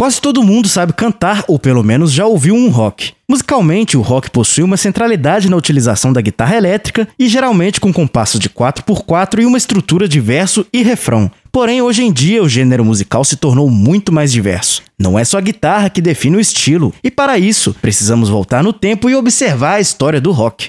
Quase todo mundo sabe cantar ou pelo menos já ouviu um rock. Musicalmente, o rock possui uma centralidade na utilização da guitarra elétrica e geralmente com compassos de 4x4 e uma estrutura de verso e refrão. Porém, hoje em dia, o gênero musical se tornou muito mais diverso. Não é só a guitarra que define o estilo, e para isso, precisamos voltar no tempo e observar a história do rock.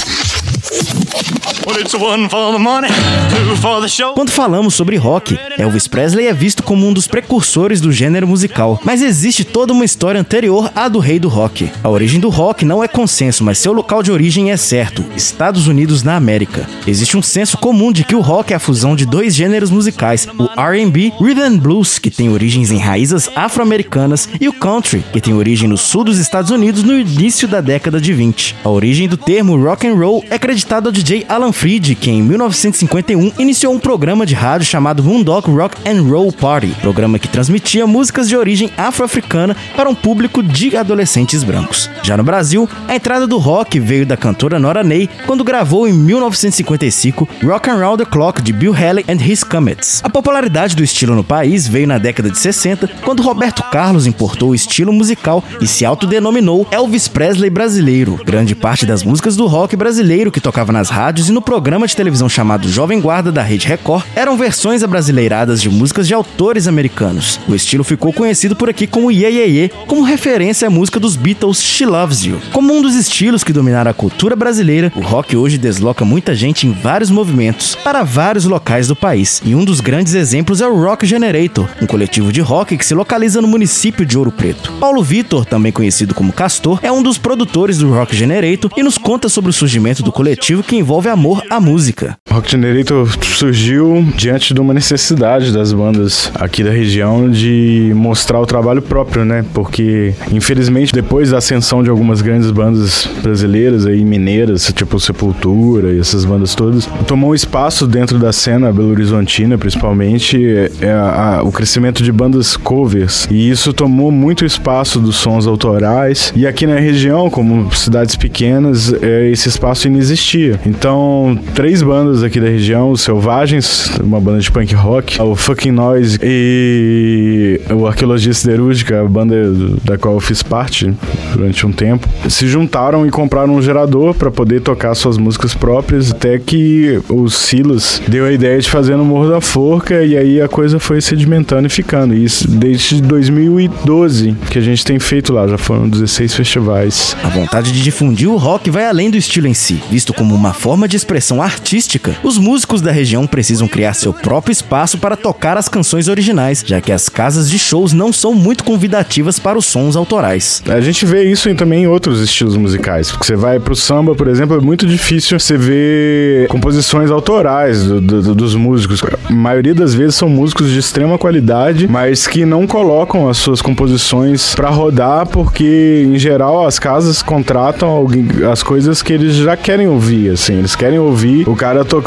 Quando falamos sobre rock, Elvis Presley é visto como um dos precursores do gênero musical, mas existe toda uma história anterior à do rei do rock. A origem do rock não é consenso, mas seu local de origem é certo: Estados Unidos na América. Existe um senso comum de que o rock é a fusão de dois gêneros musicais, o R&B, Rhythm and Blues, que tem origens em raízes afro-americanas, e o country, que tem origem no sul dos Estados Unidos no início da década de 20. A origem do termo rock and roll é acreditada ao DJ Alan Freed, que em 1951 iniciou um programa de rádio chamado Moondog Rock and Roll Party, programa que transmitia músicas de origem afro-africana para um público de adolescentes brancos. Já no Brasil, a entrada do rock veio da cantora Nora Ney quando gravou em 1955 Rock and Roll the Clock de Bill Haley and His Comets. A popularidade do estilo no país veio na década de 60, quando Roberto Carlos importou o estilo musical e se autodenominou Elvis Presley brasileiro. Grande parte das músicas do rock brasileiro que tocava nas rádios e no programa de televisão chamado Jovem Guarda da Rede Record eram versões abrasileiradas de músicas de autores americanos. O estilo ficou conhecido por aqui como Ye Ye Ye, como referência à música dos Beatles She Loves You. Como um dos estilos que dominaram a cultura brasileira, o rock hoje desloca muita gente em vários movimentos para vários locais do país. E um dos grandes exemplos é o Rock Generator, um coletivo de rock que se localiza no município de Ouro Preto. Paulo Vitor, também conhecido como Castor, é um dos produtores do Rock Generator e nos conta sobre o surgimento do coletivo que envolve amor à música. Rock Generator surgiu diante de uma necessidade das bandas aqui da região de mostrar o trabalho próprio, né? Porque, infelizmente, depois da ascensão de algumas grandes bandas brasileiras aí, mineiras, tipo Sepultura e essas bandas todas, tomou espaço dentro da cena belo horizontina, principalmente, é a, o crescimento de bandas covers. E isso tomou muito espaço dos sons autorais. E aqui na região, como cidades pequenas, é, esse espaço inexistia. Então, três bandas aqui da região, os Selvagens, uma banda de punk rock, o Fucking Noise e o Arqueologia Siderúrgica, a banda da qual eu fiz parte durante um tempo, se juntaram e compraram um gerador para poder tocar suas músicas próprias, até que o Silas deu a ideia de fazer no Morro da Forca e aí a coisa foi sedimentando e ficando. Isso desde 2012 que a gente tem feito lá, já foram 16 festivais. A vontade de difundir o rock vai além do estilo em si, visto como uma forma de expressão artística. Os músicos da região precisam criar seu próprio espaço para tocar as canções originais, já que as casas de shows não são muito convidativas para os sons autorais. A gente vê isso também em outros estilos musicais, porque você vai pro samba, por exemplo, é muito difícil você ver composições autorais do, do, dos músicos. A maioria das vezes são músicos de extrema qualidade, mas que não colocam as suas composições para rodar, porque em geral as casas contratam alguém, as coisas que eles já querem ouvir, assim, eles querem ouvir o cara tocando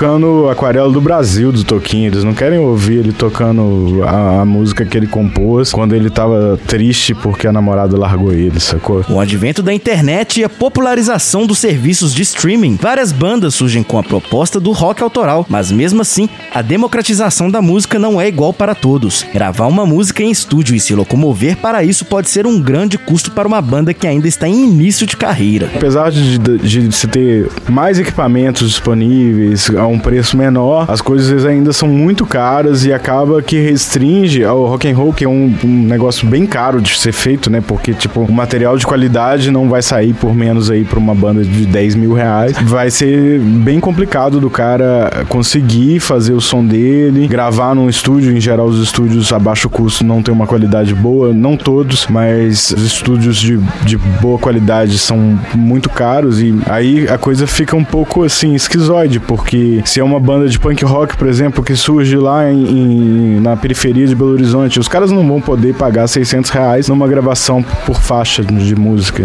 Aquarela do Brasil do Toquinho, eles não querem ouvir ele tocando a, a música que ele compôs quando ele tava triste porque a namorada largou ele, sacou? Com o advento da internet e a popularização dos serviços de streaming, várias bandas surgem com a proposta do rock autoral, mas mesmo assim, a democratização da música não é igual para todos. Gravar uma música em estúdio e se locomover para isso pode ser um grande custo para uma banda que ainda está em início de carreira. Apesar de, de, de se ter mais equipamentos disponíveis a um preço menor, as coisas ainda são muito caras e acaba que restringe ao rock and roll, que é um, um negócio bem caro de ser feito, né? Porque, tipo, o material de qualidade não vai sair por menos aí para uma banda de 10 mil reais. Vai ser bem complicado do cara conseguir fazer o som dele, gravar num estúdio. Em geral, os estúdios a baixo custo não tem uma qualidade boa, não todos, mas os estúdios de, de boa qualidade são muito caros e aí a coisa fica um pouco assim esquizoide, porque se é uma banda de punk rock, por exemplo, que surge lá em, em, na periferia de Belo Horizonte, os caras não vão poder pagar 600 reais numa gravação por faixa de música,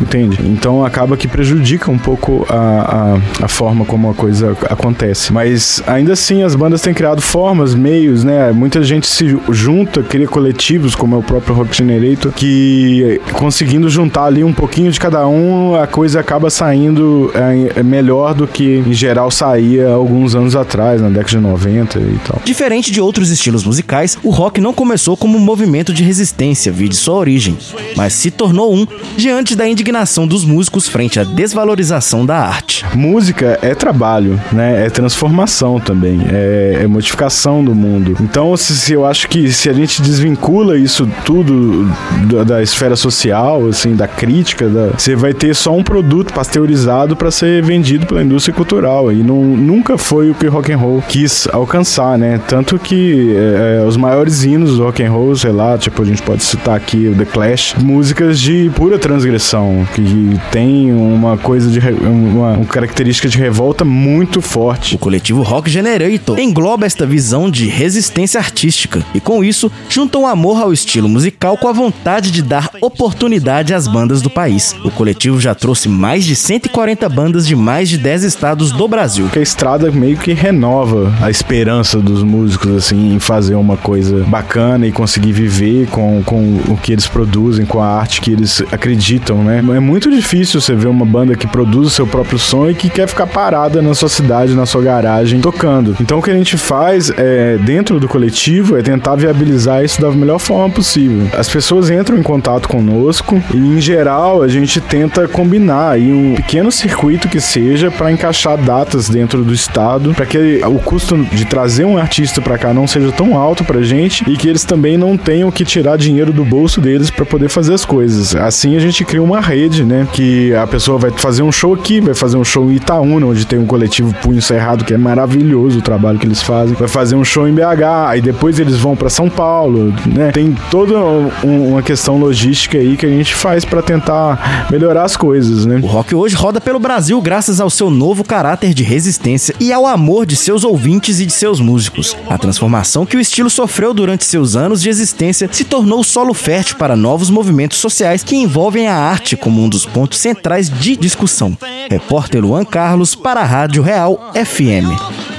entende? Então acaba que prejudica um pouco a, a, a forma como a coisa acontece. Mas ainda assim, as bandas têm criado formas, meios, né? Muita gente se junta, cria coletivos, como é o próprio Rock Generator, que conseguindo juntar ali um pouquinho de cada um, a coisa acaba saindo é, melhor do que em geral saía alguns anos atrás, na década de 90 e tal. Diferente de outros estilos musicais, o rock não começou como um movimento de resistência, vide sua origem, mas se tornou um diante da indignação dos músicos frente à desvalorização da arte. Música é trabalho, né? É transformação também, é, é modificação do mundo. Então, se, se, eu acho que se a gente desvincula isso tudo da, da esfera social, assim, da crítica, da, você vai ter só um produto pasteurizado para ser vendido pela indústria cultural e não, nunca foi o que o rock and roll quis alcançar, né? Tanto que é, é, os maiores hinos do rock and roll, sei lá, tipo a gente pode citar aqui o The Clash, músicas de pura transgressão que tem uma coisa de uma, uma característica de revolta muito forte. O coletivo Rock Generator engloba esta visão de resistência artística e com isso junta um amor ao estilo musical com a vontade de dar oportunidade às bandas do país. O coletivo já trouxe mais de 140 bandas de mais de 10 estados do Brasil. Que estrada meio que renova a esperança dos músicos assim em fazer uma coisa bacana e conseguir viver com, com o que eles produzem, com a arte que eles acreditam, né? É muito difícil você ver uma banda que produz o seu próprio som e que quer ficar parada na sua cidade, na sua garagem, tocando. Então o que a gente faz é, dentro do coletivo é tentar viabilizar isso da melhor forma possível. As pessoas entram em contato conosco e, em geral, a gente tenta combinar aí um pequeno circuito que seja para encaixar datas dentro do estado, para que o custo de trazer um artista para cá não seja tão alto pra gente e que eles também não tenham que tirar dinheiro do bolso deles para poder fazer as coisas. Assim a gente cria uma rede, né, que a pessoa vai fazer um show aqui, vai fazer um show em Itaúna, onde tem um coletivo Punho Cerrado que é maravilhoso o trabalho que eles fazem. Vai fazer um show em BH, aí depois eles vão para São Paulo, né? Tem toda uma questão logística aí que a gente faz para tentar melhorar as coisas, né? O rock hoje roda pelo Brasil graças ao seu novo caráter de resistência e ao amor de seus ouvintes e de seus músicos. A transformação que o estilo sofreu durante seus anos de existência se tornou solo fértil para novos movimentos sociais que envolvem a arte como um dos pontos centrais de discussão. Repórter Luan Carlos para a Rádio Real FM.